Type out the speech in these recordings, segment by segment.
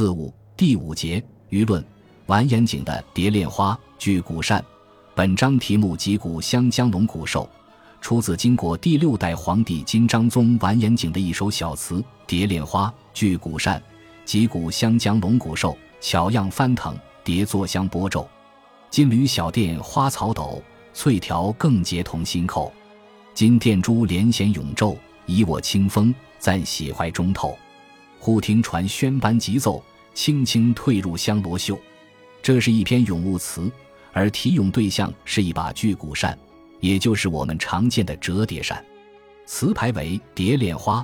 四五第五节舆论完颜景的《蝶恋花》据古善，本章题目及古香江龙骨兽，出自金国第六代皇帝金章宗完颜景的一首小词《蝶恋花》据古善，及古香江龙骨兽，巧样翻腾，蝶作香波皱，金缕小殿花草斗，翠条更结同心扣，金殿珠连弦永皱，以我清风暂喜怀中透。忽听传宣班急奏，轻轻退入香罗袖。这是一篇咏物词，而题咏对象是一把巨骨扇，也就是我们常见的折叠扇。词牌为《蝶恋花》，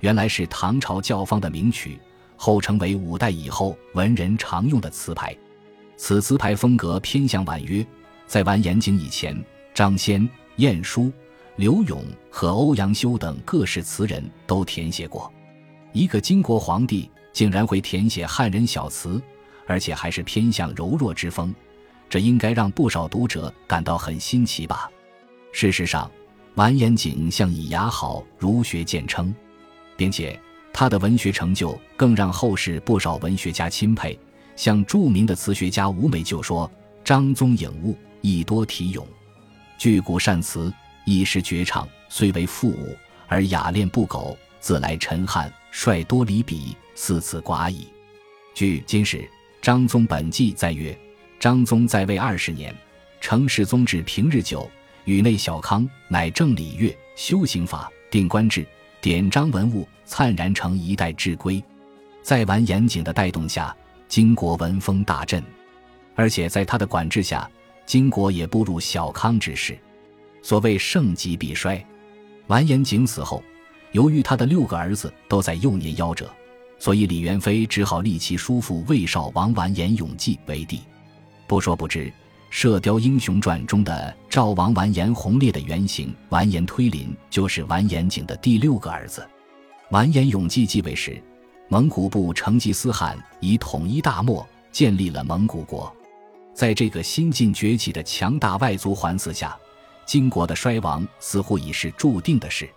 原来是唐朝教坊的名曲，后成为五代以后文人常用的词牌。此词牌风格偏向婉约，在完颜景以前，张先、晏殊、刘永和欧阳修等各式词人都填写过。一个金国皇帝竟然会填写汉人小词，而且还是偏向柔弱之风，这应该让不少读者感到很新奇吧？事实上，完颜景向以雅好儒学见称，并且他的文学成就更让后世不少文学家钦佩。像著名的词学家吴美就说：“张宗颖悟，亦多题咏，巨古善词，一时绝唱，虽为赋舞，而雅练不苟。”自来陈汉率多离比，四次寡矣。据《金史·张宗本纪》载曰：张宗在位二十年，成世宗至平日久，宇内小康，乃正礼乐、修行法、定官制、典章文物，灿然成一代至规。在完严谨的带动下，金国文风大振，而且在他的管制下，金国也步入小康之势。所谓盛极必衰，完颜景死后。由于他的六个儿子都在幼年夭折，所以李元妃只好立其叔父魏少王完颜永济为帝。不说不知，《射雕英雄传》中的赵王完颜洪烈的原型完颜推林，就是完颜景的第六个儿子。完颜永济继位时，蒙古部成吉思汗以统一大漠，建立了蒙古国。在这个新晋崛起的强大外族环伺下，金国的衰亡似乎已是注定的事。